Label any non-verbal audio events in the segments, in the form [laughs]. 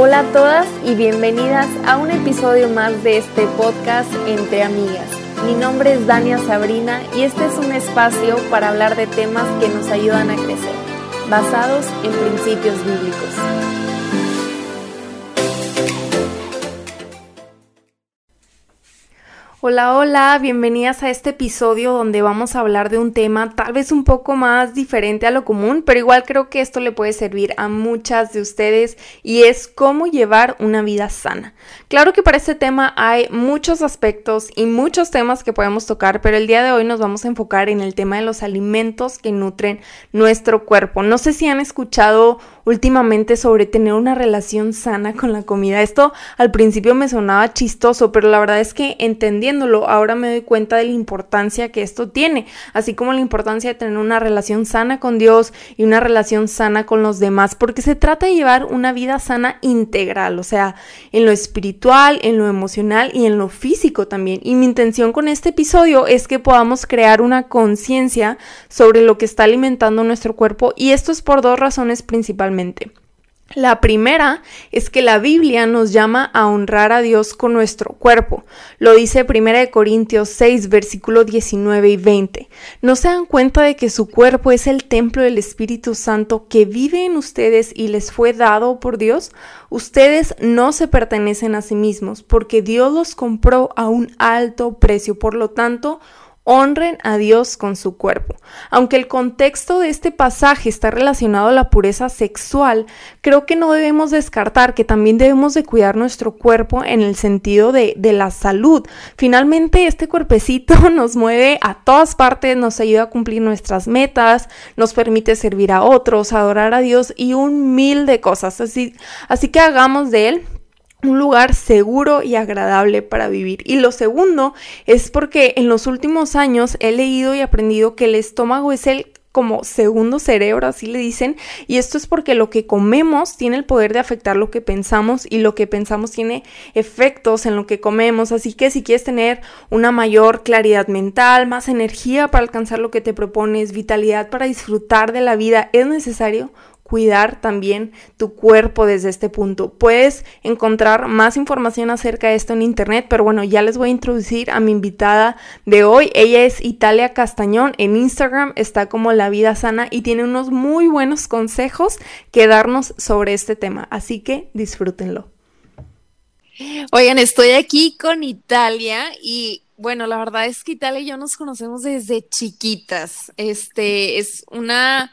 Hola a todas y bienvenidas a un episodio más de este podcast Entre Amigas. Mi nombre es Dania Sabrina y este es un espacio para hablar de temas que nos ayudan a crecer, basados en principios bíblicos. Hola, hola, bienvenidas a este episodio donde vamos a hablar de un tema tal vez un poco más diferente a lo común, pero igual creo que esto le puede servir a muchas de ustedes y es cómo llevar una vida sana. Claro que para este tema hay muchos aspectos y muchos temas que podemos tocar, pero el día de hoy nos vamos a enfocar en el tema de los alimentos que nutren nuestro cuerpo. No sé si han escuchado últimamente sobre tener una relación sana con la comida. Esto al principio me sonaba chistoso, pero la verdad es que entendiéndolo ahora me doy cuenta de la importancia que esto tiene, así como la importancia de tener una relación sana con Dios y una relación sana con los demás, porque se trata de llevar una vida sana integral, o sea, en lo espiritual, en lo emocional y en lo físico también. Y mi intención con este episodio es que podamos crear una conciencia sobre lo que está alimentando nuestro cuerpo y esto es por dos razones principalmente. La primera es que la Biblia nos llama a honrar a Dios con nuestro cuerpo. Lo dice 1 Corintios 6, versículo 19 y 20. ¿No se dan cuenta de que su cuerpo es el templo del Espíritu Santo que vive en ustedes y les fue dado por Dios? Ustedes no se pertenecen a sí mismos porque Dios los compró a un alto precio. Por lo tanto, honren a Dios con su cuerpo. Aunque el contexto de este pasaje está relacionado a la pureza sexual, creo que no debemos descartar que también debemos de cuidar nuestro cuerpo en el sentido de, de la salud. Finalmente, este cuerpecito [laughs] nos mueve a todas partes, nos ayuda a cumplir nuestras metas, nos permite servir a otros, adorar a Dios y un mil de cosas. Así, así que hagamos de él un lugar seguro y agradable para vivir. Y lo segundo es porque en los últimos años he leído y aprendido que el estómago es el como segundo cerebro, así le dicen, y esto es porque lo que comemos tiene el poder de afectar lo que pensamos y lo que pensamos tiene efectos en lo que comemos, así que si quieres tener una mayor claridad mental, más energía para alcanzar lo que te propones, vitalidad para disfrutar de la vida, es necesario cuidar también tu cuerpo desde este punto. Puedes encontrar más información acerca de esto en internet, pero bueno, ya les voy a introducir a mi invitada de hoy. Ella es Italia Castañón. En Instagram está como La Vida Sana y tiene unos muy buenos consejos que darnos sobre este tema. Así que disfrútenlo. Oigan, estoy aquí con Italia y bueno, la verdad es que Italia y yo nos conocemos desde chiquitas. Este es una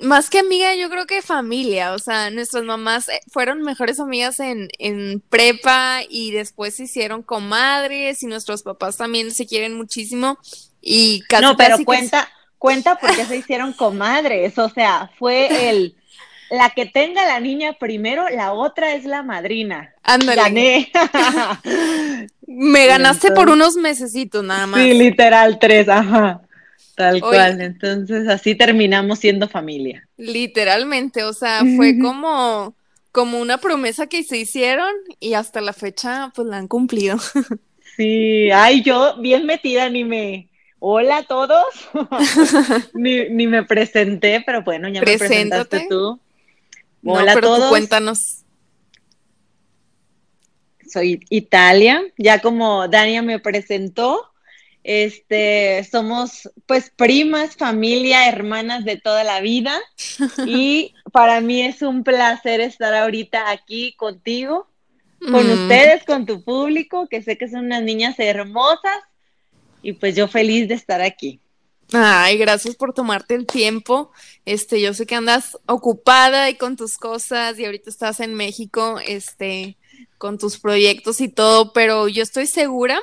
más que amiga, yo creo que familia, o sea, nuestras mamás eh, fueron mejores amigas en, en prepa y después se hicieron comadres y nuestros papás también se quieren muchísimo y casi No, pero cuenta, cuenta por qué se hicieron comadres, o sea, fue el la que tenga la niña primero, la otra es la madrina. Ándale. Gané. [laughs] Me ganaste por unos mesecitos nada más. Sí, literal, tres, ajá. Tal cual, entonces así terminamos siendo familia. Literalmente, o sea, [laughs] fue como, como una promesa que se hicieron y hasta la fecha pues la han cumplido. [laughs] Sí, ay, yo bien metida ni me, hola a todos, [laughs] ni, me presenté, pero bueno, ya me presentaste tú. Hola a todos. cuéntanos. Soy Italia, ya como Dania me presentó, este, somos pues primas, familia, hermanas de toda la vida [laughs] y para mí es un placer estar ahorita aquí contigo, con mm. ustedes, con tu público, que sé que son unas niñas hermosas y pues yo feliz de estar aquí. Ay, gracias por tomarte el tiempo. Este, yo sé que andas ocupada y con tus cosas y ahorita estás en México, este, con tus proyectos y todo, pero yo estoy segura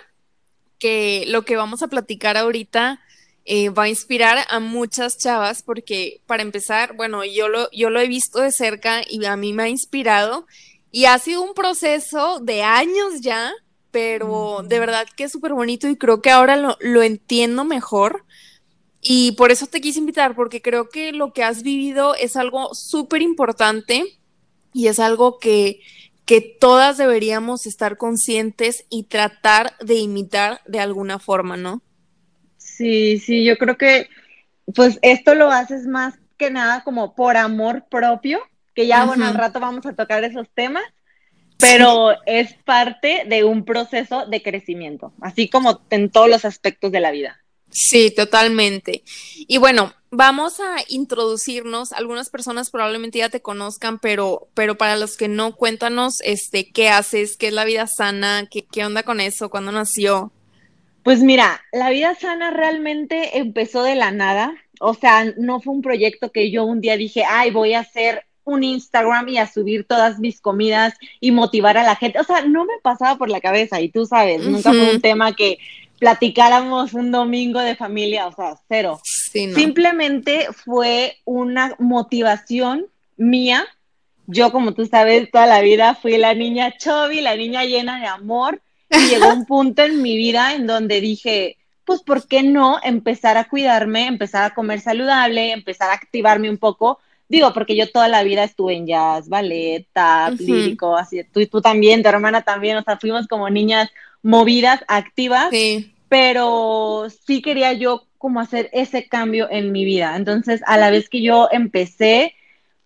que lo que vamos a platicar ahorita eh, va a inspirar a muchas chavas porque para empezar, bueno, yo lo, yo lo he visto de cerca y a mí me ha inspirado y ha sido un proceso de años ya, pero de verdad que es súper bonito y creo que ahora lo, lo entiendo mejor. Y por eso te quise invitar, porque creo que lo que has vivido es algo súper importante y es algo que, que todas deberíamos estar conscientes y tratar de imitar de alguna forma, ¿no? Sí, sí, yo creo que pues esto lo haces más que nada como por amor propio, que ya, bueno, al rato vamos a tocar esos temas, pero es parte de un proceso de crecimiento, así como en todos los aspectos de la vida. Sí, totalmente. Y bueno, vamos a introducirnos. Algunas personas probablemente ya te conozcan, pero, pero para los que no, cuéntanos este, qué haces, qué es la vida sana, qué, qué onda con eso, cuándo nació. Pues mira, la vida sana realmente empezó de la nada. O sea, no fue un proyecto que yo un día dije, ay, voy a hacer un Instagram y a subir todas mis comidas y motivar a la gente. O sea, no me pasaba por la cabeza y tú sabes, nunca fue un tema que platicáramos un domingo de familia, o sea, cero. Simplemente fue una motivación mía. Yo, como tú sabes, toda la vida fui la niña chovi, la niña llena de amor. Y llegó un punto en mi vida en donde dije, pues, ¿por qué no empezar a cuidarme, empezar a comer saludable, empezar a activarme un poco? Digo, porque yo toda la vida estuve en jazz, ballet, tap, lírico, así, tú, tú también, tu hermana también, o sea, fuimos como niñas movidas, activas, pero sí quería yo como hacer ese cambio en mi vida. Entonces, a la vez que yo empecé,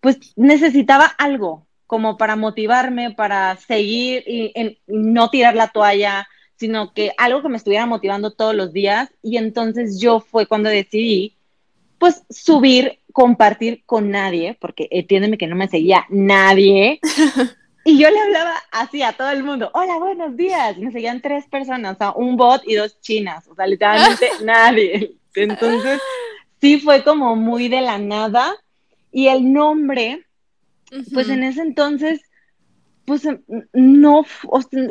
pues necesitaba algo como para motivarme, para seguir y, no tirar la toalla, sino que algo que me estuviera motivando todos los días. Y entonces yo fue cuando decidí, pues, subir, compartir con nadie, porque entiéndeme que no me seguía nadie, [laughs] Y yo le hablaba así a todo el mundo, hola, buenos días. Me seguían tres personas, o sea, un bot y dos chinas, o sea, literalmente [laughs] nadie. Entonces, sí fue como muy de la nada. Y el nombre, pues en ese entonces, pues no,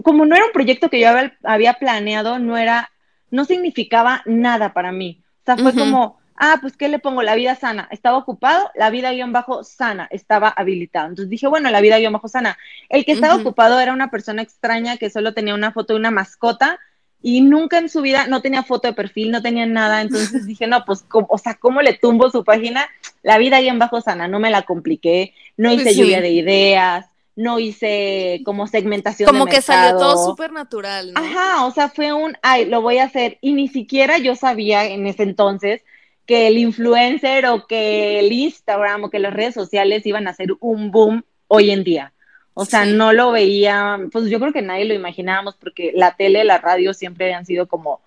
como no era un proyecto que yo había, planeado, no era, no significaba nada para mí. O sea, fue como, ah, pues ¿qué le pongo? La vida sana. Estaba ocupado, la vida guion bajo sana, estaba habilitado. Entonces dije, bueno, la vida guion bajo sana. El que estaba ocupado era una persona extraña que solo tenía una foto de una mascota y nunca en su vida no tenía foto de perfil, no tenía nada. Entonces [laughs] dije, no, pues, o sea, ¿cómo le tumbo su página? La vida guion bajo sana, no me la compliqué, no hice pues lluvia de ideas. No hice como segmentación. Como que salió todo súper natural, ¿no? Ajá, o sea, fue un, ay, lo voy a hacer. Y ni siquiera yo sabía en ese entonces que el influencer o que el Instagram o que las redes sociales iban a ser un boom hoy en día. O sea, no lo veía, pues yo creo que nadie lo imaginábamos porque la tele, la radio siempre habían sido como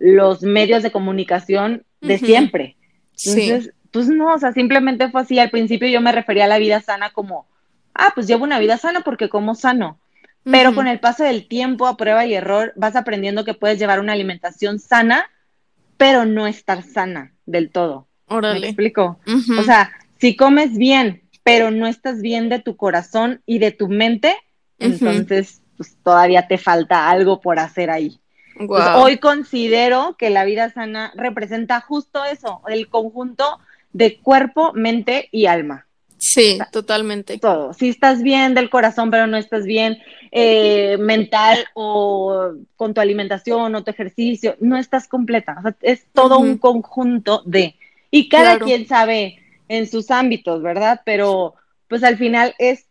los medios de comunicación de siempre. Entonces, pues no, o sea, simplemente fue así. Al principio yo me refería a la vida sana como, ah, pues llevo una vida sana porque como sano. Pero con el paso del tiempo, a prueba y error, vas aprendiendo que puedes llevar una alimentación sana, pero no estar sana del todo. Órale. ¿Me explico? O sea, si comes bien, pero no estás bien de tu corazón y de tu mente, entonces pues, todavía te falta algo por hacer ahí. hoy considero que la vida sana representa justo eso, el conjunto de cuerpo, mente y alma. Sí, totalmente. Todo. Si estás bien del corazón, pero no estás bien eh, mental o con tu alimentación o tu ejercicio, no estás completa. O sea, es todo un conjunto de. Y cada quien sabe en sus ámbitos, ¿verdad? Pero pues al final es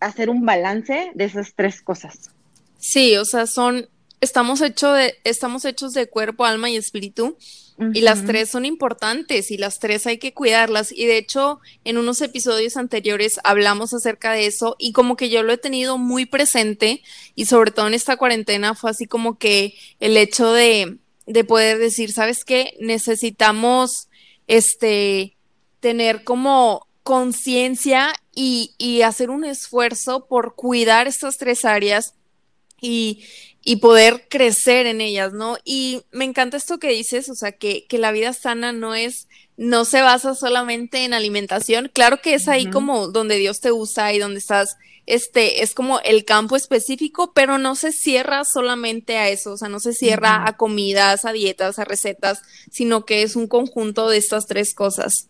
hacer un balance de esas tres cosas. Sí, o sea, son, estamos, hecho de, estamos hechos de cuerpo, alma y espíritu. Y las tres son importantes y las tres hay que cuidarlas. Y de hecho, en unos episodios anteriores hablamos acerca de eso y como que yo lo he tenido muy presente y sobre todo en esta cuarentena fue así como que el hecho de, de poder decir, ¿sabes qué? Necesitamos este tener como conciencia y, y hacer un esfuerzo por cuidar estas tres áreas y, y poder crecer en ellas, ¿no? Y me encanta esto que dices, o sea, que, que, la vida sana no es, no se basa solamente en alimentación. Claro que es ahí como donde Dios te usa y donde estás, este, es como el campo específico, pero no se cierra solamente a eso, o sea, no se cierra a comidas, a dietas, a recetas, sino que es un conjunto de estas tres cosas.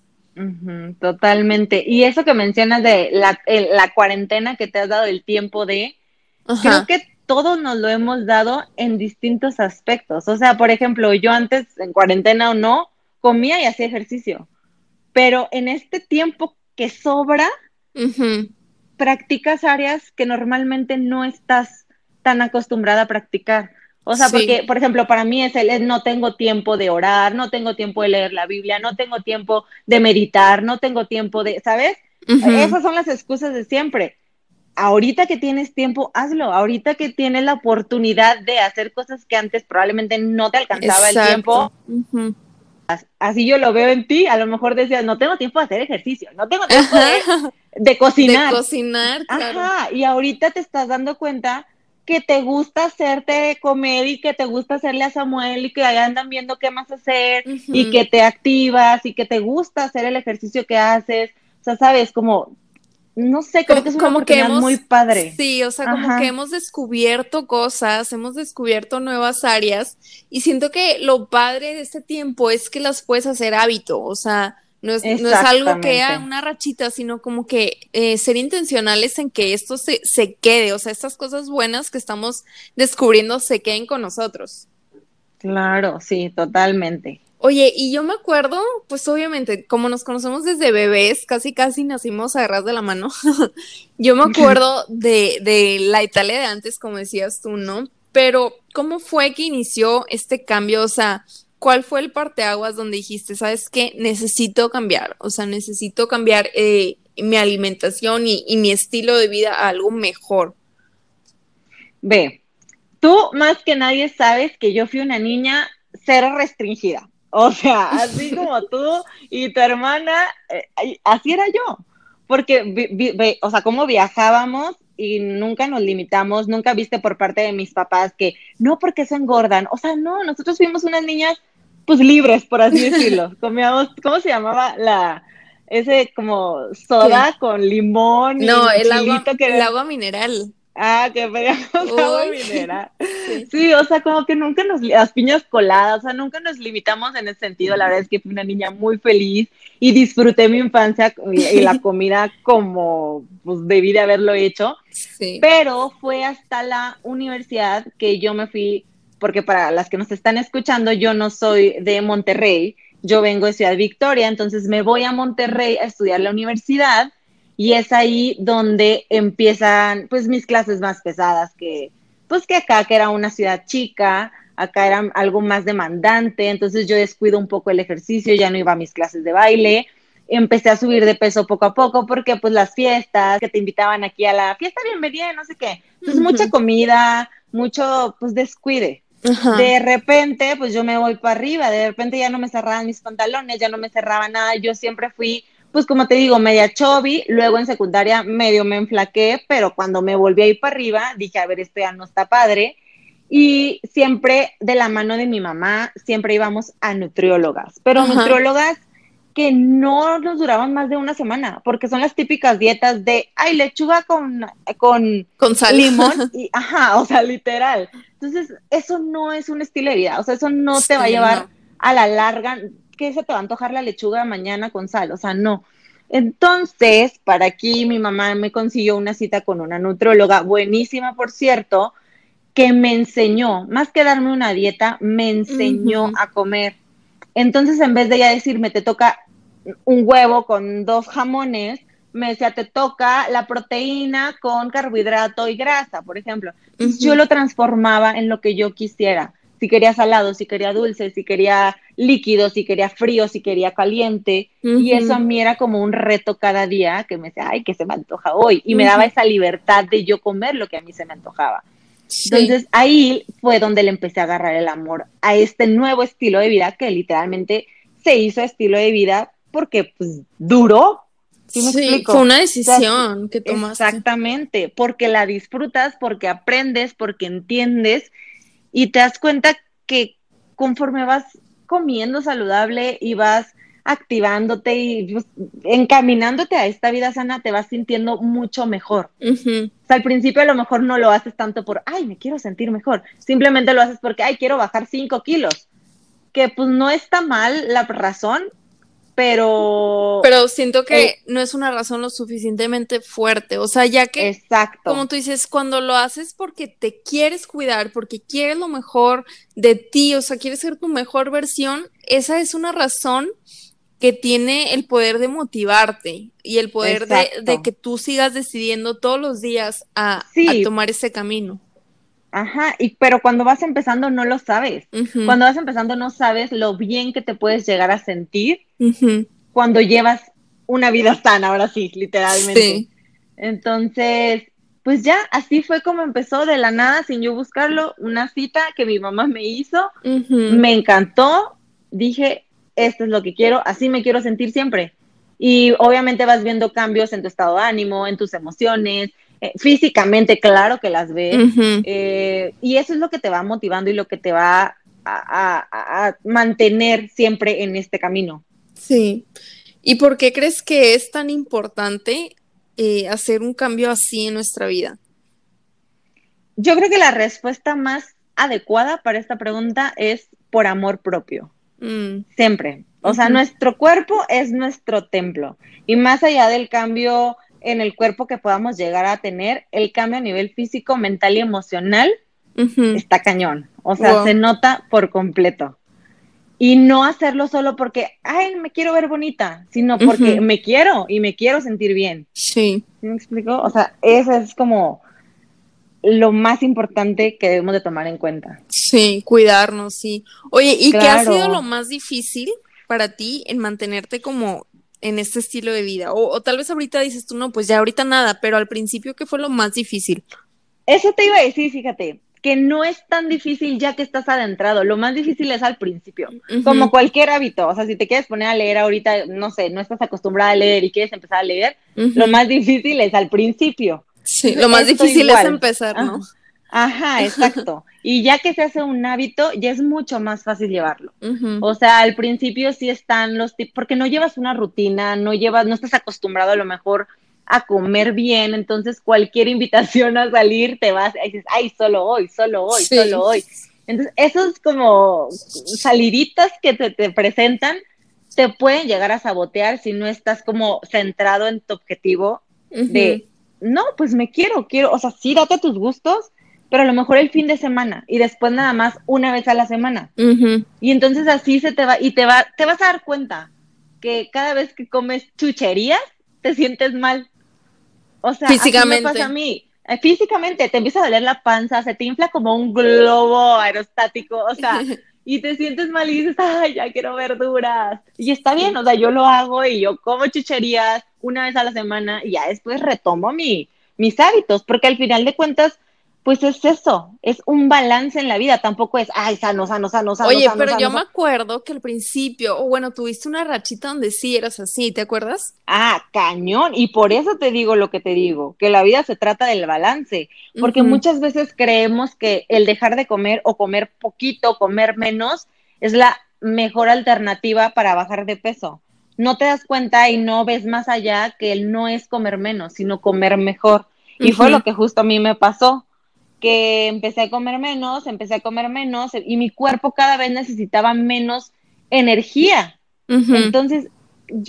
totalmente. Y eso que mencionas de la, la, cuarentena que te has dado el tiempo de, creo que todos nos lo hemos dado en distintos aspectos. O sea, por ejemplo, yo antes, en cuarentena o no, comía y hacía ejercicio. Pero en este tiempo que sobra, practicas áreas que normalmente no estás tan acostumbrada a practicar. O sea, porque, por ejemplo, para mí es el no tengo tiempo de orar, no tengo tiempo de leer la Biblia, no tengo tiempo de meditar, no tengo tiempo de, ¿sabes? Esas son las excusas de siempre. Ahorita que tienes tiempo, hazlo. Ahorita que tienes la oportunidad de hacer cosas que antes probablemente no te alcanzaba el tiempo. Así yo lo veo en ti. A lo mejor decías, no tengo tiempo de hacer ejercicio, no tengo tiempo de, cocinar. De cocinar, claro. Ajá. Y ahorita te estás dando cuenta que te gusta hacerte comer y que te gusta hacerle a Samuel y que ahí andan viendo qué más hacer y que te activas y que te gusta hacer el ejercicio que haces. O sea, sabes, como, no sé, creo que es una como que muy padre. Sí, o sea, como que hemos descubierto cosas, hemos descubierto nuevas áreas y siento que lo padre de este tiempo es que las puedes hacer hábito, o sea, no es, no es algo que sea una rachita, sino como que eh, ser intencionales en que esto se, se quede, o sea, estas cosas buenas que estamos descubriendo se queden con nosotros. Claro, sí, totalmente. Oye, y yo me acuerdo, pues obviamente, como nos conocemos desde bebés, casi casi nacimos a ras de la mano. [laughs] yo me acuerdo de, de la Italia de antes, como decías tú, ¿no? Pero, ¿cómo fue que inició este cambio? O sea, ¿cuál fue el parteaguas donde dijiste, sabes qué, necesito cambiar? O sea, necesito cambiar eh, mi alimentación y, mi estilo de vida a algo mejor. Ve, tú más que nadie sabes que yo fui una niña cero restringida. O sea, [laughs] así como tú y tu hermana, eh, así era yo. Porque, o sea, cómo viajábamos y nunca nos limitamos, nunca viste por parte de mis papás que no porque se engordan. O sea, no, nosotros fuimos unas niñas pues libres, por así decirlo. [laughs] Comíamos, ¿cómo se llamaba la ese como soda con limón? No, el agua, el agua mineral. Ah, que pedíamos [laughs] agua mineral. Sí. o sea, como que nunca nos, las piñas coladas, o sea, nunca nos limitamos en ese sentido. La verdad es que fui una niña muy feliz y disfruté mi infancia y, la [laughs] comida como pues debí de haberlo hecho. Sí. Pero fue hasta la universidad que yo me fui porque para las que nos están escuchando, yo no soy de Monterrey, yo vengo de Ciudad Victoria, entonces me voy a Monterrey a estudiar la universidad y es ahí donde empiezan pues mis clases más pesadas que pues que acá que era una ciudad chica, acá era algo más demandante, entonces yo descuido un poco el ejercicio, ya no iba a mis clases de baile, empecé a subir de peso poco a poco porque pues las fiestas que te invitaban aquí a la fiesta bienvenida, no sé qué, entonces mucha comida, mucho pues descuide. De repente, pues yo me voy para arriba, de repente ya no me cerraban mis pantalones, ya no me cerraba nada, yo siempre fui, pues como te digo, media chubby, luego en secundaria medio me enflaqué, pero cuando me volví a ir para arriba, dije, a ver, esto ya no está padre, y siempre de la mano de mi mamá, siempre íbamos a nutriólogas, pero nutriólogas que no nos duraban más de una semana, porque son las típicas dietas de, ay, lechuga con, con, con sal. limón, [laughs] y, ajá, o sea, literal. Entonces, eso no es un estilo de vida, o sea, eso no te va a llevar a la larga, que se te va a antojar la lechuga mañana con sal, o sea, no. Entonces, para aquí mi mamá me consiguió una cita con una nutróloga, buenísima, por cierto, que me enseñó, más que darme una dieta, me enseñó a comer. Entonces, en vez de ella decirme, te toca un huevo con dos jamones, me decía, te toca la proteína con carbohidrato y grasa, por ejemplo. yo lo transformaba en lo que yo quisiera. Si quería salado, si quería dulce, si quería líquido, si quería frío, si quería caliente. Y eso a mí era como un reto cada día que me decía, ay, que se me antoja hoy. Y me daba esa libertad de yo comer lo que a mí se me antojaba. Entonces ahí fue donde le empecé a agarrar el amor a este nuevo estilo de vida que literalmente se hizo estilo de vida porque pues duró ¿Sí, fue una decisión que tomaste. Exactamente, porque la disfrutas, porque aprendes, porque entiendes y te das cuenta que conforme vas comiendo saludable y vas activándote y pues, encaminándote a esta vida sana, te vas sintiendo mucho mejor. O sea, al principio a lo mejor no lo haces tanto por, ay, me quiero sentir mejor. Simplemente lo haces porque, ay, quiero bajar 5 kilos. Que pues no está mal la razón, pero... Pero siento que eh, no es una razón lo suficientemente fuerte, o sea, ya que... Exacto. Como tú dices, cuando lo haces porque te quieres cuidar, porque quieres lo mejor de ti, o sea, quieres ser tu mejor versión, esa es una razón que tiene el poder de motivarte y el poder de, que tú sigas decidiendo todos los días a, a tomar ese camino. Ajá, y pero cuando vas empezando no lo sabes. Cuando vas empezando no sabes lo bien que te puedes llegar a sentir cuando llevas una vida sana, ahora sí, literalmente. Entonces, pues ya, así fue como empezó de la nada, sin yo buscarlo, una cita que mi mamá me hizo, me encantó, dije, esto es lo que quiero, así me quiero sentir siempre. Y obviamente vas viendo cambios en tu estado de ánimo, en tus emociones, eh, físicamente, claro que las ves. Eh, y eso es lo que te va motivando y lo que te va a, mantener siempre en este camino. Sí. ¿Y por qué crees que es tan importante eh, hacer un cambio así en nuestra vida? Yo creo que la respuesta más adecuada para esta pregunta es por amor propio. Mm. Siempre. O sea, nuestro cuerpo es nuestro templo. Y más allá del cambio en el cuerpo que podamos llegar a tener, el cambio a nivel físico, mental y emocional está cañón. O sea, se nota por completo. Y no hacerlo solo porque, ay, me quiero ver bonita, sino porque me quiero y me quiero sentir bien. Sí. ¿Me explico? O sea, eso es como lo más importante que debemos de tomar en cuenta. Sí, cuidarnos, sí. Oye, ¿y qué ha sido lo más difícil para ti en mantenerte como en este estilo de vida? O, o, tal vez ahorita dices tú, no, pues ya ahorita nada, pero al principio, ¿qué fue lo más difícil? Eso te iba a decir, fíjate que no es tan difícil ya que estás adentrado, lo más difícil es al principio, como cualquier hábito, o sea, si te quieres poner a leer ahorita, no sé, no estás acostumbrada a leer y quieres empezar a leer, lo más difícil es al principio. Sí, lo más difícil es empezar, ¿no? Ajá, [laughs] exacto. Y ya que se hace un hábito, ya es mucho más fácil llevarlo. O sea, al principio sí están los tipos, porque no llevas una rutina, no llevas, no estás acostumbrado a lo mejor a comer bien, entonces cualquier [laughs] invitación a salir te vas y dices, ay, solo hoy, solo hoy, solo hoy. Entonces, esos como saliditas que te, te, presentan te pueden llegar a sabotear si no estás como centrado en tu objetivo de, no, pues me quiero, quiero, o sea, sí, date tus gustos, pero a lo mejor el fin de semana y después nada más una vez a la semana. Y entonces así se te va, y te va, te vas a dar cuenta que cada vez que comes chucherías, te sientes mal. O sea, físicamente. Así me pasa a mí. Eh, físicamente te empieza a doler la panza, se te infla como un globo aerostático, o sea, [laughs] y te sientes mal y dices, ay, ya quiero verduras. Y está bien, o sea, yo lo hago y yo como chucherías una vez a la semana y ya después retomo mi, mis hábitos, porque al final de cuentas, pues es eso, es un balance en la vida, tampoco es, ay, sano, sano, sano, sano. Oye, pero yo me acuerdo que al principio, o bueno, tuviste una rachita donde sí eras así, ¿te acuerdas? Ah, cañón, y por eso te digo lo que te digo, que la vida se trata del balance, porque muchas veces creemos que el dejar de comer o comer poquito, comer menos, es la mejor alternativa para bajar de peso. No te das cuenta y no ves más allá que el no es comer menos, sino comer mejor. Y fue lo que justo a mí me pasó que empecé a comer menos, empecé a comer menos y mi cuerpo cada vez necesitaba menos energía. Entonces,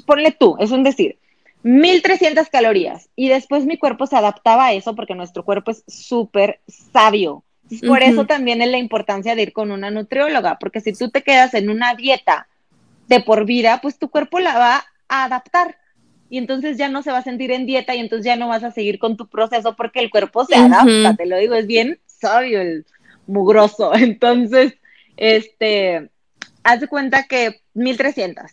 ponle tú, es un decir, 1300 calorías y después mi cuerpo se adaptaba a eso porque nuestro cuerpo es súper sabio. Por eso también es la importancia de ir con una nutrióloga, porque si tú te quedas en una dieta de por vida, pues tu cuerpo la va a adaptar y entonces ya no se va a sentir en dieta y entonces ya no vas a seguir con tu proceso porque el cuerpo se adapta, te lo digo, es bien sabio el mugroso. [laughs] Entonces, este, haz de cuenta que 1300.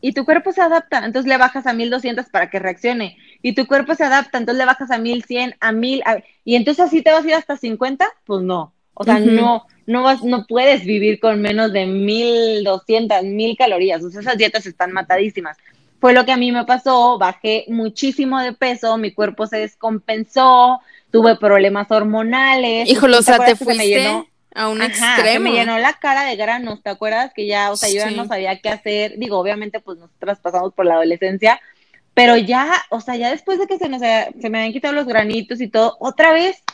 Y tu cuerpo se adapta, entonces le bajas a 1200 para que reaccione. Y tu cuerpo se adapta, entonces le bajas a 1100, a 1000. y entonces así te vas a ir hasta 50, pues no. O sea, no, no vas, no puedes vivir con menos de 1200, 1000 calorías. O sea, esas dietas están matadísimas fue lo que a mí me pasó, bajé muchísimo de peso, mi cuerpo se descompensó, tuve problemas hormonales. Híjole, o sea, te fuiste a un extremo. me llenó la cara de granos, ¿te acuerdas? Que ya, o sea, yo ya no sabía qué hacer. Digo, obviamente, pues nosotras pasamos por la adolescencia, pero ya, o sea, ya después de que se, nos, se me habían quitado los granitos y todo, otra vez.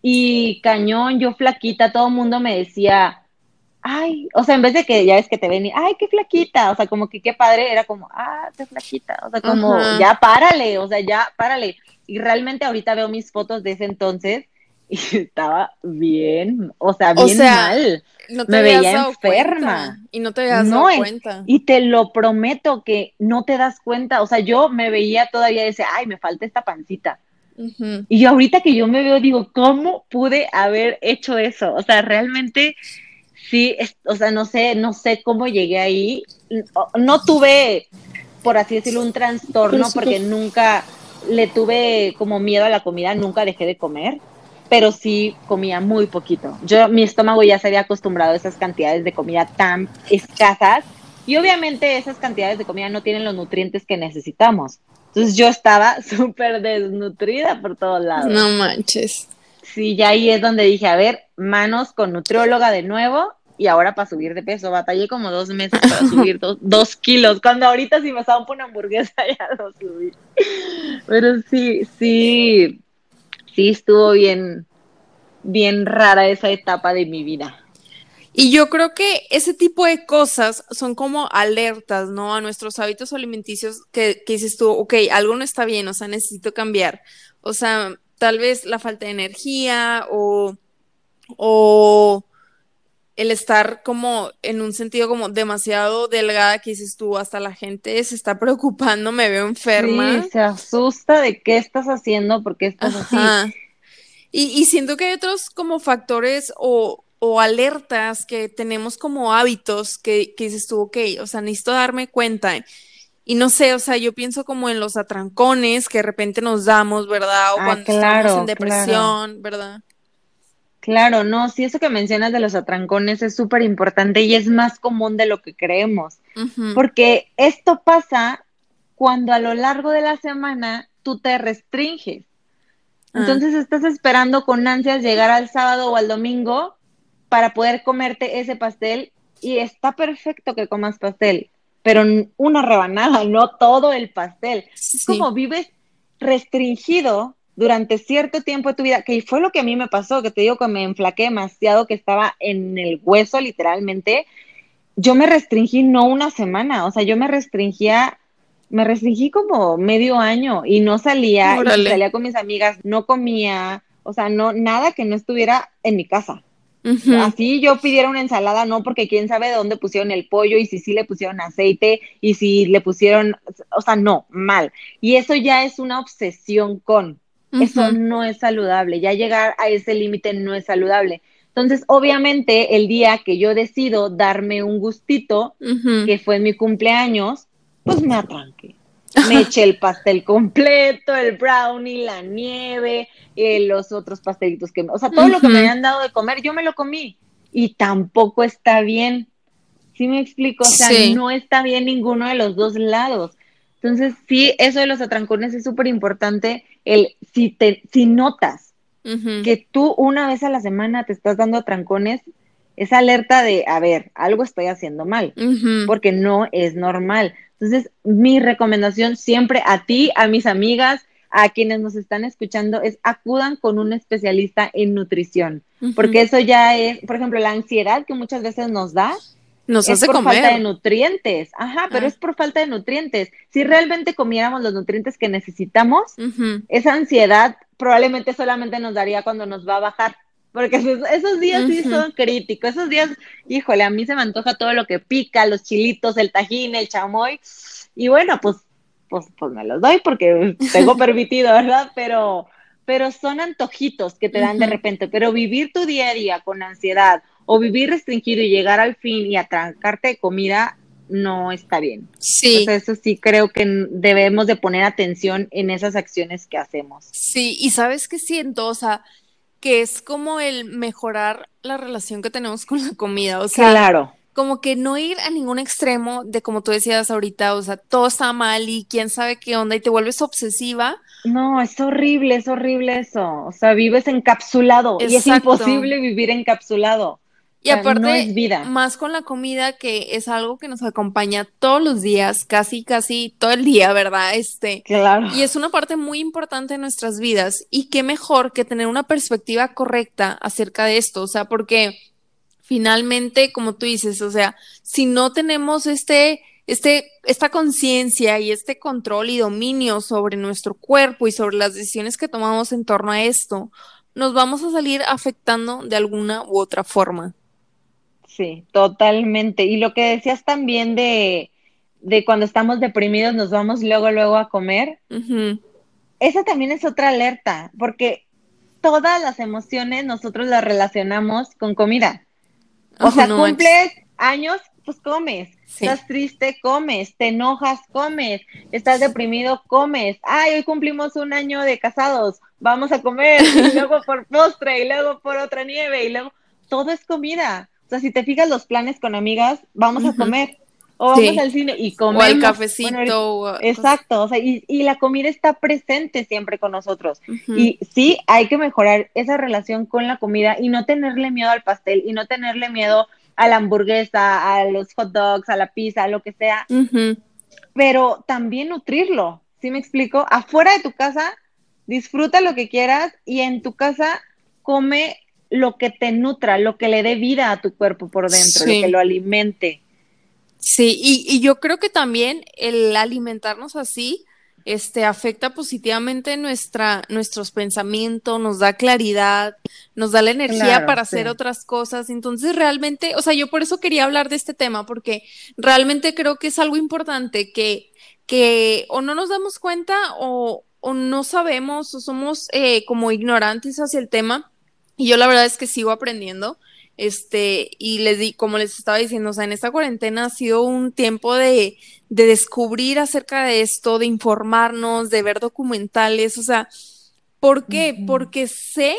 Y cañón, yo flaquita, todo el mundo me decía, ay, o sea, en vez de que ya ves que te ven y, ay, qué flaquita, o sea, como que qué padre, era como, ah, qué flaquita, o sea, como, ya párale, o sea, ya párale. Y realmente ahorita veo mis fotos de ese entonces [laughs] y estaba bien, o sea, bien mal. No te Me veía enferma. Y no te habías dado cuenta. Y te lo prometo que no te das cuenta. O sea, yo me veía todavía ese, ay, me falta esta pancita. Y ahorita que yo me veo, digo, ¿cómo pude haber hecho eso? O sea, realmente sí, o sea, no sé, no sé cómo llegué ahí. No, tuve por así decirlo, un trastorno porque nunca le tuve como miedo a la comida, nunca dejé de comer, pero sí comía muy poquito. Yo, mi estómago ya se había acostumbrado a esas cantidades de comida tan escasas y obviamente esas cantidades de comida no tienen los nutrientes que necesitamos. Entonces yo estaba [laughs] súper desnutrida por todos lados. No manches. Sí, ya ahí es donde dije, a ver, manos con nutrióloga de nuevo y ahora para subir de peso. Batallé como dos meses para [laughs] subir dos, kilos, cuando ahorita si me por una hamburguesa [laughs] ya lo subí. Pero sí, sí, sí estuvo bien, bien rara esa etapa de mi vida. Y yo creo que ese tipo de cosas son como alertas, ¿no? A nuestros hábitos alimenticios que, que dices tú, ok, algo no está bien, o sea, necesito cambiar. O sea, tal vez la falta de energía o, o el estar como en un sentido como demasiado delgada que dices tú, hasta la gente se está preocupando, me veo enferma. Sí, se asusta de qué estás haciendo, porque estás así. Y, y siento que hay otros como factores o, o alertas que tenemos como hábitos que, que dices tú, ok, o sea, necesito darme cuenta. Y no sé, o sea, yo pienso como en los atrancones que de repente nos damos, ¿verdad? O ah, cuando estamos en depresión, ¿verdad? Claro, no, sí, eso que mencionas de los atrancones es súper importante y es más común de lo que creemos, porque esto pasa cuando a lo largo de la semana tú te restringes. Ah. Entonces estás esperando con ansias llegar al sábado o al domingo para poder comerte ese pastel y está perfecto que comas pastel, pero una rebanada, no todo el pastel. Es como vives restringido durante cierto tiempo de tu vida, que fue lo que a mí me pasó, que te digo que me enflaqué demasiado, que estaba en el hueso literalmente. Yo me restringí no una semana, o sea, yo me restringía me restringí como medio año y no salía, y salía con mis amigas, no comía, o sea, no, nada que no estuviera en mi casa. Así yo pidiera una ensalada, no, porque quién sabe de dónde pusieron el pollo y si sí le pusieron aceite y si le pusieron, o sea, no, mal. Y eso ya es una obsesión con, eso no es saludable, ya llegar a ese límite no es saludable. Entonces, obviamente, el día que yo decido darme un gustito, que fue mi cumpleaños, pues me atranqué. Me eché el pastel completo, el brownie, la nieve, eh, los otros pastelitos que, o sea, todo lo que me habían dado de comer, yo me lo comí y tampoco está bien. ¿Sí me explico? O sea, no está bien ninguno de los dos lados. Entonces, sí, eso de los atrancones es súper importante. El, si te, si notas que tú una vez a la semana te estás dando atrancones, esa alerta de, a ver, algo estoy haciendo mal, porque no es normal. Entonces, mi recomendación siempre a ti, a mis amigas, a quienes nos están escuchando, es acudan con un especialista en nutrición, porque eso ya es, por ejemplo, la ansiedad que muchas veces nos da. Nos es hace por falta de nutrientes, ajá, pero ah. es por falta de nutrientes. Si realmente comiéramos los nutrientes que necesitamos, esa ansiedad probablemente solamente nos daría cuando nos va a bajar porque esos días sí son críticos, esos días, híjole, a mí se me antoja todo lo que pica, los chilitos, el tajín, el chamoy, y bueno, pues, pues, pues me los doy porque tengo [laughs] permitido, ¿verdad? Pero, pero son antojitos que te dan de repente, pero vivir tu día a día con ansiedad o vivir restringido y llegar al fin y atrancarte de comida no está bien. Sí. eso sí creo que debemos de poner atención en esas acciones que hacemos. Sí, y sabes qué siento, o sea, que es como el mejorar la relación que tenemos con la comida, o sea, claro. como que no ir a ningún extremo de como tú decías ahorita, o sea, todo está mal y quién sabe qué onda y te vuelves obsesiva. No, es horrible, es horrible eso, o sea, vives encapsulado y es imposible vivir encapsulado. Y aparte, más con la comida, que es algo que nos acompaña todos los días, casi, casi todo el día, ¿verdad? Este. Claro. Y es una parte muy importante de nuestras vidas. Y qué mejor que tener una perspectiva correcta acerca de esto. O sea, porque finalmente, como tú dices, o sea, si no tenemos este, este, esta conciencia y este control y dominio sobre nuestro cuerpo y sobre las decisiones que tomamos en torno a esto, nos vamos a salir afectando de alguna u otra forma. Sí, totalmente. Y lo que decías también de, de cuando estamos deprimidos nos vamos luego, luego a comer, esa también es otra alerta, porque todas las emociones nosotros las relacionamos con comida. O sea, cumples años, pues comes. Estás triste, comes. Te enojas, comes. Estás deprimido, comes. Ay, hoy cumplimos un año de casados. Vamos a comer. Y [laughs] luego por postre, y luego por otra nieve, y luego. Todo es comida. O sea, si te fijas los planes con amigas, vamos a comer. O vamos al cine y comemos. O al cafecito. exacto, o sea, y, la comida está presente siempre con nosotros. Y sí, hay que mejorar esa relación con la comida y no tenerle miedo al pastel y no tenerle miedo a la hamburguesa, a los hot dogs, a la pizza, a lo que sea. Pero también nutrirlo, ¿sí me explico? Afuera de tu casa, disfruta lo que quieras y en tu casa come lo que te nutra, lo que le dé vida a tu cuerpo por dentro, lo que lo alimente. Sí, y, yo creo que también el alimentarnos así, este, afecta positivamente nuestra, nuestros pensamientos, nos da claridad, nos da la energía para hacer otras cosas. Entonces, realmente, o sea, yo por eso quería hablar de este tema, porque realmente creo que es algo importante que, que o no nos damos cuenta o, o no sabemos o somos eh, como ignorantes hacia el tema. Y yo la verdad es que sigo aprendiendo. Este, y les di, como les estaba diciendo, o sea, en esta cuarentena ha sido un tiempo de, de descubrir acerca de esto, de informarnos, de ver documentales, o sea, ¿por qué? Porque sé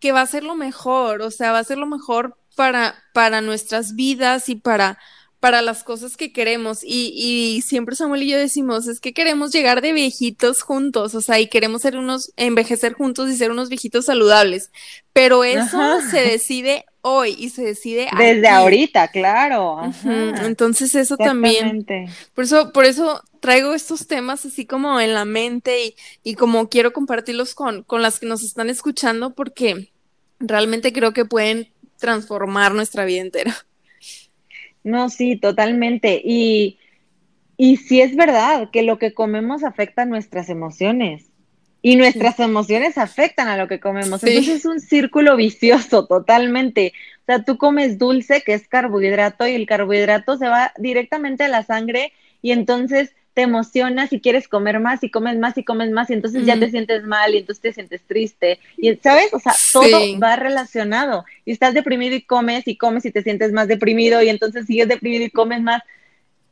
que va a ser lo mejor, o sea, va a ser lo mejor para, para nuestras vidas y para, para las cosas que queremos. Y, y siempre Samuel y yo decimos, es que queremos llegar de viejitos juntos, o sea, y queremos ser unos, envejecer juntos y ser unos viejitos saludables. Pero eso se decide hoy y se decide desde ahorita, claro. Entonces eso también. Por eso, por eso traigo estos temas así como en la mente y, y como quiero compartirlos con, con las que nos están escuchando porque realmente creo que pueden transformar nuestra vida entera. No, sí, totalmente. Y, y sí es verdad que lo que comemos afecta nuestras emociones. Y nuestras emociones afectan a lo que comemos. Entonces es un círculo vicioso totalmente. O sea, tú comes dulce, que es carbohidrato, y el carbohidrato se va directamente a la sangre y entonces te emocionas y quieres comer más y comes más y comes más y entonces ya te sientes mal y entonces te sientes triste. Y, ¿sabes? O sea, todo va relacionado. Y estás deprimido y comes y comes y te sientes más deprimido y entonces sigues deprimido y comes más.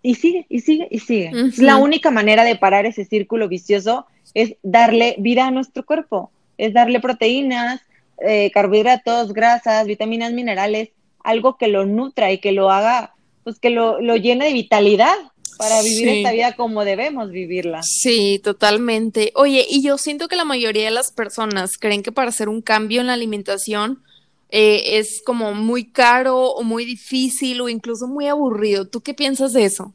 Y sigue, y sigue, y sigue. La única manera de parar ese círculo vicioso es darle vida a nuestro cuerpo, es darle proteínas, eh, carbohidratos, grasas, vitaminas, minerales, algo que lo nutra y que lo haga, pues que lo, lo llene de vitalidad para vivir esta vida como debemos vivirla. Sí, totalmente. Oye, y yo siento que la mayoría de las personas creen que para hacer un cambio en la alimentación eh, es como muy caro o muy difícil o incluso muy aburrido. ¿Tú qué piensas de eso?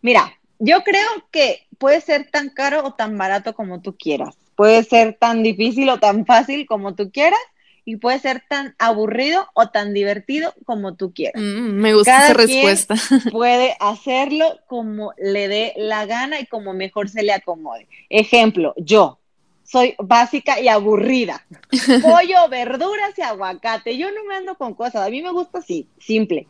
Mira, yo creo que puede ser tan caro o tan barato como tú quieras. Puede ser tan difícil o tan fácil como tú quieras y puede ser tan aburrido o tan divertido como tú quieras. Mm, me gusta esa respuesta. [laughs] Puede hacerlo como le dé la gana y como mejor se le acomode. Ejemplo, yo soy básica y aburrida. [laughs] Pollo, verduras y aguacate. Yo no me ando con cosas. A mí me gusta así, simple.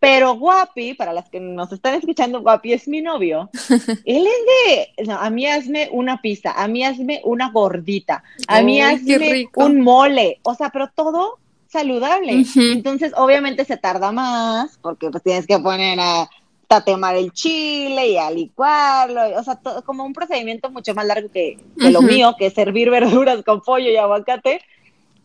Pero Guapi, para las que nos están escuchando, Guapi es mi novio. [laughs] Él es de, a mí hazme una pizza, a mí hazme una gordita, a mí hazme un mole, o sea, pero todo saludable. Entonces, obviamente se tarda más porque pues tienes que poner a tatemar el chile y a licuarlo, o sea, todo, como un procedimiento mucho más largo que, lo mío, que es servir verduras con pollo y aguacate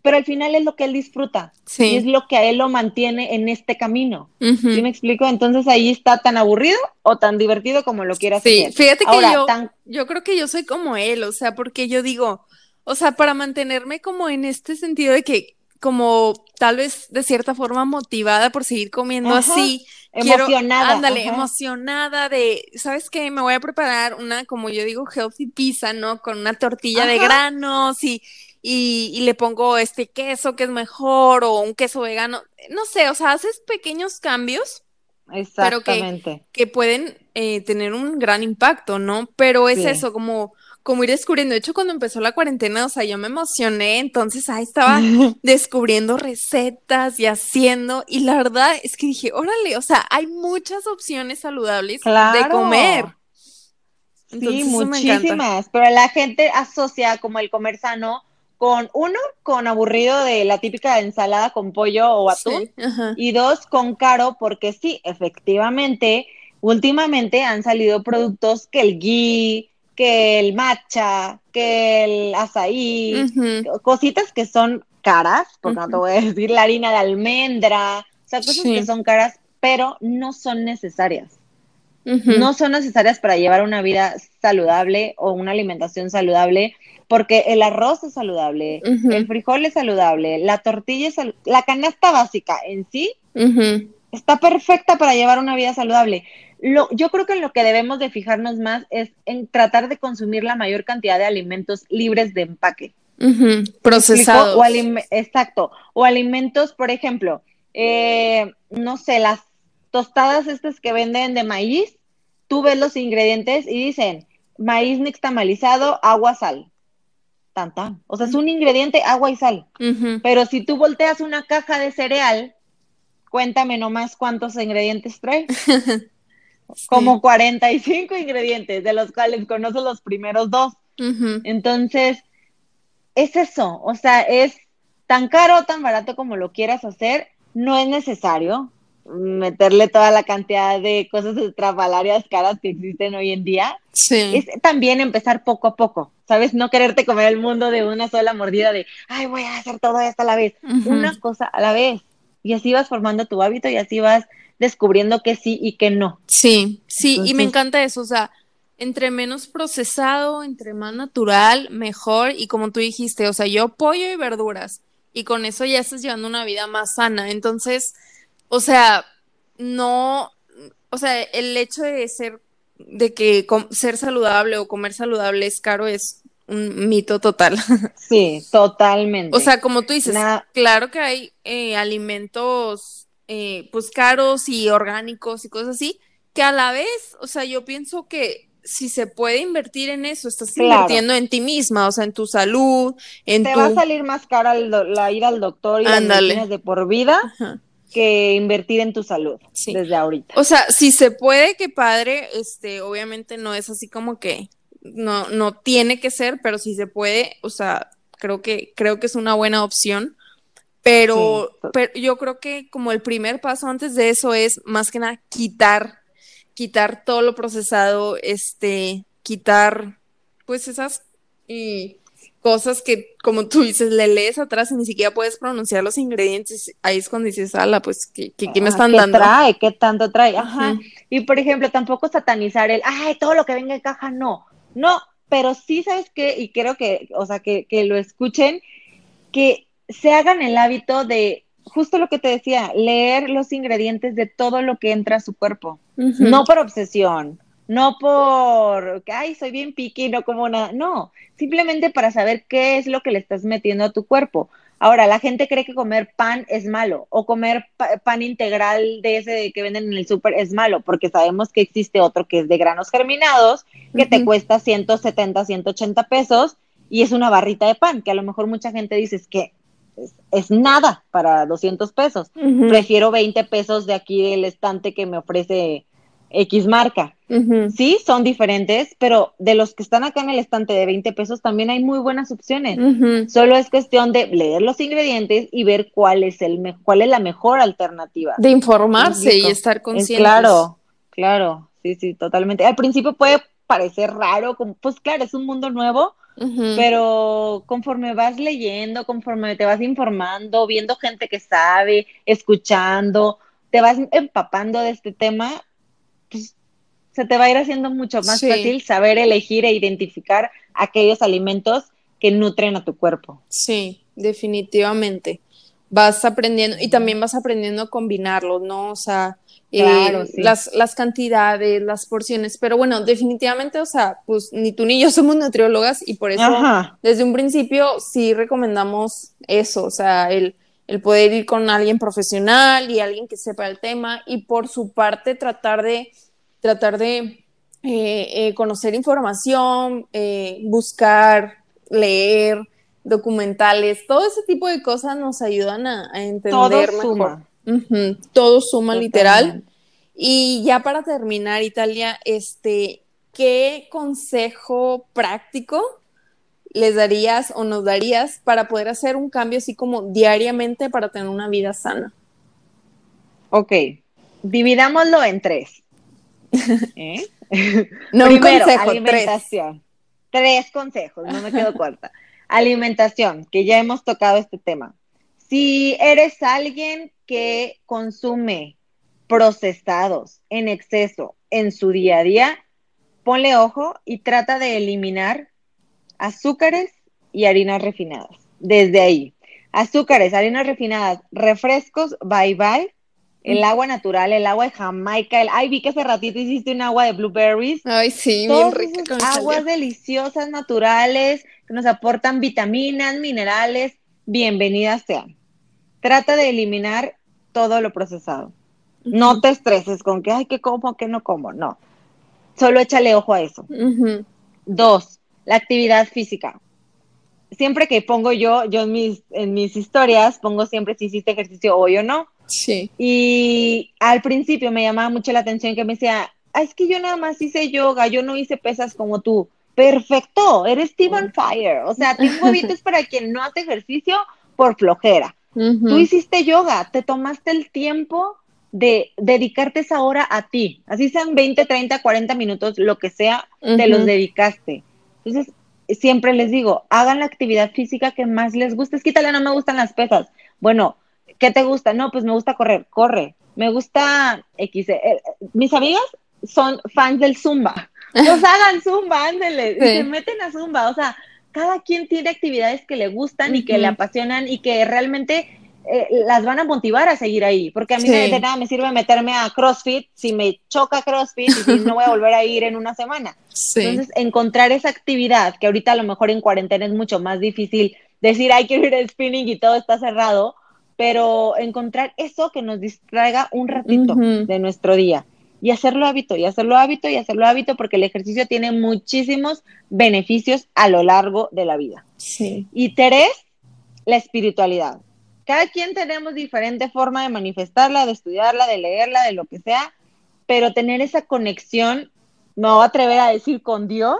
pero al final es lo que él disfruta y es lo que a él lo mantiene en este camino. ¿Sí me explico? Entonces ahí está tan aburrido o tan divertido como lo quieras sí. Fíjate que yo, yo creo que yo soy como él, o sea, porque yo digo, o sea, para mantenerme como en este sentido de que como tal vez de cierta forma motivada por seguir comiendo así. Emocionada. ándale, emocionada de, ¿sabes qué? Me voy a preparar una, como yo digo, healthy pizza, ¿no? Con una tortilla de granos y, y, le pongo este queso que es mejor o un queso vegano. No sé, o sea, haces pequeños cambios. Exactamente. Pero que, pueden eh, tener un gran impacto, ¿no? Pero es eso, como, como ir descubriendo. De hecho, cuando empezó la cuarentena, o sea, yo me emocioné, entonces ahí estaba [laughs] descubriendo recetas y haciendo. Y la verdad es que dije, órale, o sea, hay muchas opciones saludables de comer. sí, muchísimas, pero la gente asocia como el comer sano con uno, con aburrido de la típica ensalada con pollo o atún, y dos, con caro, porque sí, efectivamente, últimamente han salido productos que el ghee, que el matcha, que el azaí, cositas que son caras, porque no te voy a decir la harina de almendra, o sea, cosas que son caras, pero no son necesarias. No son necesarias para llevar una vida saludable o una alimentación saludable porque el arroz es saludable, el frijol es saludable, la tortilla es la canasta básica en sí está perfecta para llevar una vida saludable. Lo, yo creo que en lo que debemos de fijarnos más es en tratar de consumir la mayor cantidad de alimentos libres de empaque. Procesados. exacto. O alimentos, por ejemplo, eh, no sé, las tostadas estas que venden de maíz, tú ves los ingredientes y dicen maíz nixtamalizado, agua, sal tan, O sea, es un ingrediente, agua y sal. Pero si tú volteas una caja de cereal, cuéntame nomás cuántos ingredientes trae. [laughs] Como 45 ingredientes, de los cuales conozco los primeros dos. Entonces, es eso. O sea, es tan caro o tan barato como lo quieras hacer, no es necesario meterle toda la cantidad de cosas estrafalarias caras que existen hoy en día. Sí. Es también empezar poco a poco, ¿sabes? No quererte comer el mundo de una sola mordida de, ay, voy a hacer todo esto a la vez. Una cosa a la vez. Y así vas formando tu hábito y así vas descubriendo que sí y que no. Sí, sí, y me encanta eso, o sea, entre menos procesado, entre más natural, mejor. Y como tú dijiste, o sea, yo pollo y verduras. Y con eso ya estás llevando una vida más sana. Entonces, o sea, no, o sea, el hecho de ser, de que ser saludable o comer saludable es caro es un mito total. [laughs] Sí, totalmente. O sea, como tú dices, claro que hay eh, alimentos eh, pues caros y orgánicos y cosas así, que a la vez, o sea, yo pienso que si se puede invertir en eso, estás invirtiendo en ti misma, o sea, en tu salud, en Te va a salir más cara la ir al doctor y las de por vida que invertir en tu salud desde ahorita. O sea, si se puede, que padre, este, obviamente no es así como que no, no tiene que ser, pero si se puede, o sea, creo que, creo que es una buena opción. Pero, pero yo creo que como el primer paso antes de eso es más que nada quitar, quitar todo lo procesado, este, quitar pues esas y cosas que, como tú dices, le lees atrás y ni siquiera puedes pronunciar los ingredientes. Ahí es cuando dices, ala, pues, ¿qué, qué, me están dando? ¿Qué trae? ¿Qué tanto trae? Ajá. Y, por ejemplo, tampoco satanizar el, ay, todo lo que venga en caja, no. No, pero sí, ¿sabes qué? Y creo que, o sea, que, que lo escuchen, que se hagan el hábito de, justo lo que te decía, leer los ingredientes de todo lo que entra a su cuerpo. No por obsesión, no por, ay, soy bien piqui, no como nada, no, simplemente para saber qué es lo que le estás metiendo a tu cuerpo. Ahora, la gente cree que comer pan es malo o comer pan integral de ese que venden en el súper es malo, porque sabemos que existe otro que es de granos germinados, que te cuesta 170, 180 pesos y es una barrita de pan, que a lo mejor mucha gente dice es que es, nada para 200 pesos. Prefiero 20 pesos de aquí del estante que me ofrece X marca. Sí, son diferentes, pero de los que están acá en el estante de 20 pesos también hay muy buenas opciones. Solo es cuestión de leer los ingredientes y ver cuál es el cuál es la mejor alternativa. De informarse y estar consciente. Claro, claro, sí, sí, totalmente. Al principio puede parecer raro, como, pues claro, es un mundo nuevo, pero conforme vas leyendo, conforme te vas informando, viendo gente que sabe, escuchando, te vas empapando de este tema, pues, se te va a ir haciendo mucho más fácil saber elegir e identificar aquellos alimentos que nutren a tu cuerpo. Sí, definitivamente. Vas aprendiendo y también vas aprendiendo a combinarlos, ¿no? O sea, eh, las, las cantidades, las porciones, pero bueno, definitivamente, o sea, pues ni tú ni yo somos nutriólogas y por eso desde un principio sí recomendamos eso, o sea, el, el poder ir con alguien profesional y alguien que sepa el tema y por su parte tratar de tratar de eh, eh, conocer información, eh, buscar, leer documentales, todo ese tipo de cosas nos ayudan a, entender mejor. Todo suma literal. Y ya para terminar, Italia, este, ¿qué consejo práctico les darías o nos darías para poder hacer un cambio así como diariamente para tener una vida sana? Ok, dividámoslo en tres. [laughs] ¿Eh? No, Primero, alimentación. Tres. consejos, no me quedo corta. Alimentación, que ya hemos tocado este tema. Si eres alguien que consume procesados en exceso en su día a día, ponle ojo y trata de eliminar azúcares y harinas refinadas. Desde ahí. Azúcares, harinas refinadas, refrescos, bye bye. El agua natural, el agua de Jamaica, el, ay, vi que hace ratito hiciste un agua de blueberries. Ay, sí, bien rica. Aguas deliciosas, naturales, que nos aportan vitaminas, minerales, bienvenidas sean. Trata de eliminar todo lo procesado. No te estreses con que, ay, que como, que no como, no. Solo échale ojo a eso. Dos, la actividad física. Siempre que pongo yo, yo en mis, en mis historias, pongo siempre si hiciste ejercicio hoy o no. Sí. Y al principio me llamaba mucho la atención que me decía, ah, es que yo nada más hice yoga, yo no hice pesas como tú. Perfecto, eres Steven Fire. O sea, tengo [laughs] hábitos para quien no hace ejercicio por flojera. Tú hiciste yoga, te tomaste el tiempo de dedicarte esa hora a ti. Así sean 20, 30, 40 minutos, lo que sea, te los dedicaste. Entonces, siempre les digo, hagan la actividad física que más les guste. Es que no me gustan las pesas. Bueno, ¿qué te gusta? No, pues me gusta correr, corre. Me gusta X. Eh, eh, mis amigas son fans del Zumba. [laughs] Pues hagan Zumba, ándenle. Se meten a Zumba. O sea, cada quien tiene actividades que le gustan y que le apasionan y que realmente eh, las van a motivar a seguir ahí, porque a mí de nada me sirve meterme a CrossFit si me choca CrossFit y si no voy a volver a ir en una semana. Entonces, encontrar esa actividad, que ahorita a lo mejor en cuarentena es mucho más difícil decir, hay que ir al spinning y todo está cerrado, pero encontrar eso que nos distraiga un ratito de nuestro día y hacerlo hábito, y hacerlo hábito, y hacerlo hábito, porque el ejercicio tiene muchísimos beneficios a lo largo de la vida. Y tres, la espiritualidad cada quien tenemos diferente forma de manifestarla, de estudiarla, de leerla, de lo que sea, pero tener esa conexión, me voy a atrever a decir con Dios,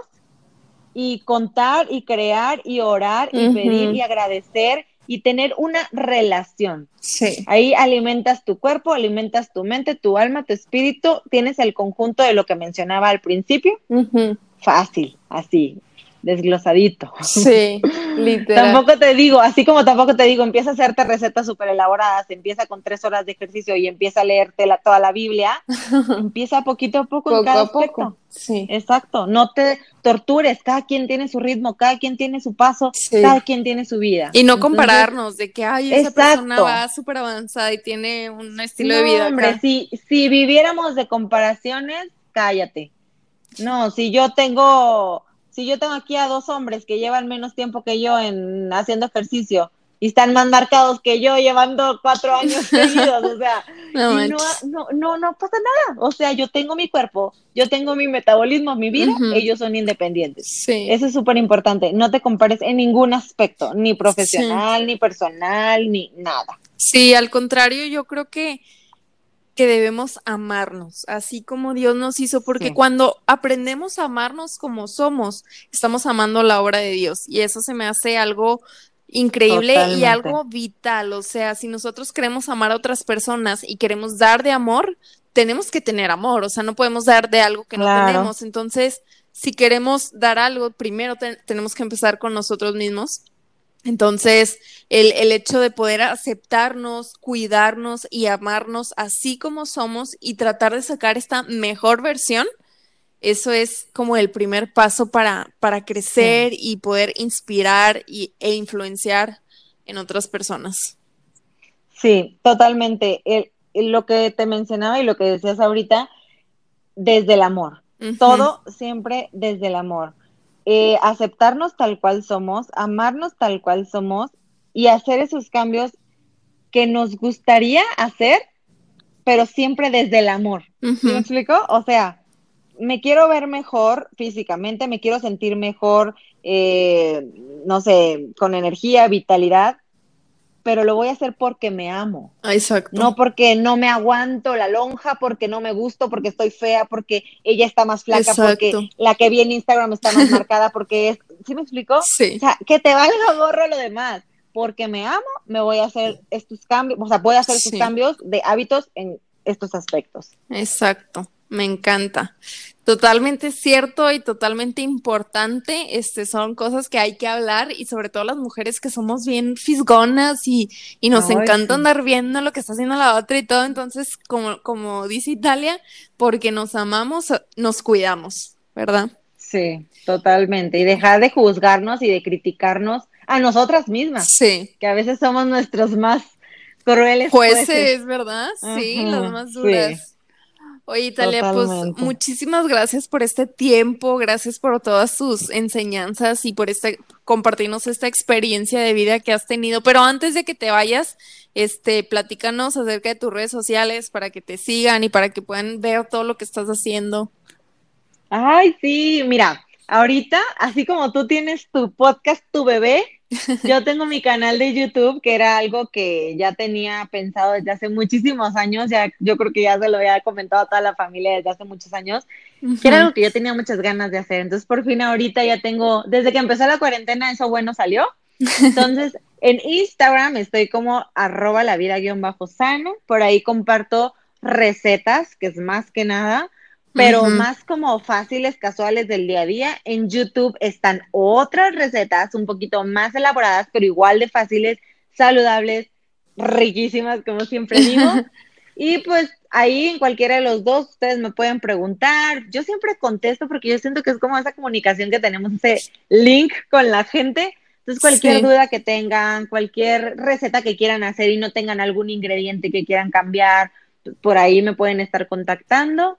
y contar y crear y orar y pedir y agradecer y tener una relación. Sí. Ahí alimentas tu cuerpo, alimentas tu mente, tu alma, tu espíritu, tienes el conjunto de lo que mencionaba al principio. Fácil, así desglosadito. Sí, [laughs] literal. tampoco te digo, así como tampoco te digo, empieza a hacerte recetas súper elaboradas, empieza con tres horas de ejercicio y empieza a leerte la, toda la Biblia, [laughs] empieza poquito a poco, en cada aspecto. Sí. Exacto, no te tortures, cada quien tiene su ritmo, cada quien tiene su paso, cada quien tiene su vida. Y no compararnos de que, ay, esa persona va súper avanzada y tiene un estilo de vida. Hombre, si, si viviéramos de comparaciones, cállate. No, si yo tengo si yo tengo aquí a dos hombres que llevan menos tiempo que yo en haciendo ejercicio y están más marcados que yo llevando cuatro años [laughs] seguidos, o sea, no, no, no, no, pasa nada. O sea, yo tengo mi cuerpo, yo tengo mi metabolismo, mi vida, ellos son independientes. Sí. Eso es súper importante. No te compares en ningún aspecto, ni profesional, ni personal, ni nada. Sí, al contrario, yo creo que que debemos amarnos, así como Dios nos hizo, porque cuando aprendemos a amarnos como somos, estamos amando la obra de Dios y eso se me hace algo increíble y algo vital, o sea, si nosotros queremos amar a otras personas y queremos dar de amor, tenemos que tener amor, o sea, no podemos dar de algo que no tenemos, entonces, si queremos dar algo, primero tenemos que empezar con nosotros mismos entonces, el, el, hecho de poder aceptarnos, cuidarnos y amarnos así como somos y tratar de sacar esta mejor versión, eso es como el primer paso para, para crecer y poder inspirar y, e influenciar en otras personas. Sí, totalmente. lo que te mencionaba y lo que decías ahorita, desde el amor. Todo siempre desde el amor eh, aceptarnos tal cual somos, amarnos tal cual somos y hacer esos cambios que nos gustaría hacer, pero siempre desde el amor. me explico? O sea, me quiero ver mejor físicamente, me quiero sentir mejor, eh, no sé, con energía, vitalidad, pero lo voy a hacer porque me amo. Ah, exacto. No porque no me aguanto la lonja, porque no me gusto, porque estoy fea, porque ella está más flaca, porque la que vi en Instagram está más [laughs] marcada, porque es, ¿sí me explico? Sí. O sea, que te valga gorro lo demás. Porque me amo, me voy a hacer estos cambios, o sea, voy a hacer estos Sí. cambios de hábitos en estos aspectos. Exacto, me encanta. Totalmente cierto y totalmente importante. Este son cosas que hay que hablar y sobre todo las mujeres que somos bien fisgonas y, y nos Ay, encanta sí. andar viendo lo que está haciendo la otra y todo. Entonces, como, como dice Italia, porque nos amamos, nos cuidamos, ¿verdad? Sí, totalmente. Y dejar de juzgarnos y de criticarnos a nosotras mismas, Sí. que a veces somos nuestros más crueles Jueces, jueces. ¿verdad? Sí, las más sí. Oye, Italia, pues muchísimas gracias por este tiempo, gracias por todas tus enseñanzas y por este compartirnos esta experiencia de vida que has tenido. Pero antes de que te vayas, este, platícanos acerca de tus redes sociales para que te sigan y para que puedan ver todo lo que estás haciendo. Ay, sí, mira, ahorita, así como tú tienes tu podcast, tu bebé, yo tengo mi canal de YouTube, que era algo que ya tenía pensado desde hace muchísimos años, ya yo creo que ya se lo había comentado a toda la familia desde hace muchos años, que era algo que yo tenía muchas ganas de hacer. Entonces, por fin ahorita ya tengo, desde que empezó la cuarentena, eso bueno salió. Entonces, [laughs] en Instagram estoy como arroba la vida guion bajo sano, por ahí comparto recetas, que es más que nada, pero Ujú. más como fáciles, casuales del día a día. En YouTube están otras recetas un poquito más elaboradas, pero igual de fáciles, saludables, riquísimas, como siempre digo. [laughs] Y pues ahí en cualquiera de los dos ustedes me pueden preguntar. Yo siempre contesto porque yo siento que es como esa comunicación que tenemos, ese link con la gente. Entonces cualquier Sí. duda que tengan, cualquier receta que quieran hacer y no tengan algún ingrediente que quieran cambiar, por ahí me pueden estar contactando.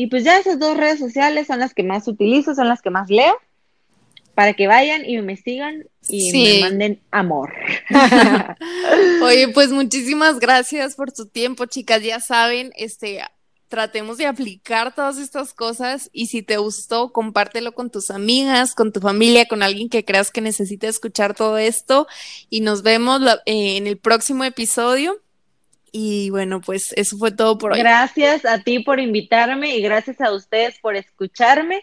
Y pues ya esas dos redes sociales son las que más utilizo, son las que más leo, para que vayan y me sigan y Sí. me manden amor. [laughs] [laughs] Oye, pues muchísimas gracias por tu tiempo, chicas. Ya saben, este, tratemos de aplicar todas estas cosas y si te gustó, compártelo con tus amigas, con tu familia, con alguien que creas que necesite escuchar todo esto y nos vemos eh, en el próximo episodio. Y bueno, pues eso fue todo por hoy. Gracias a ti por invitarme y gracias a ustedes por escucharme.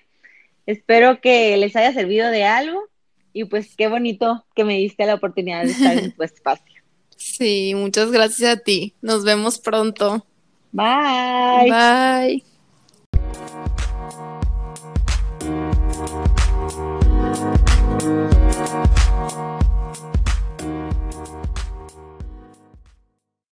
Espero que les haya servido de algo y pues qué bonito que me diste la oportunidad de estar en tu [laughs] espacio. Sí, muchas gracias a ti. Nos vemos pronto. Bye. Bye.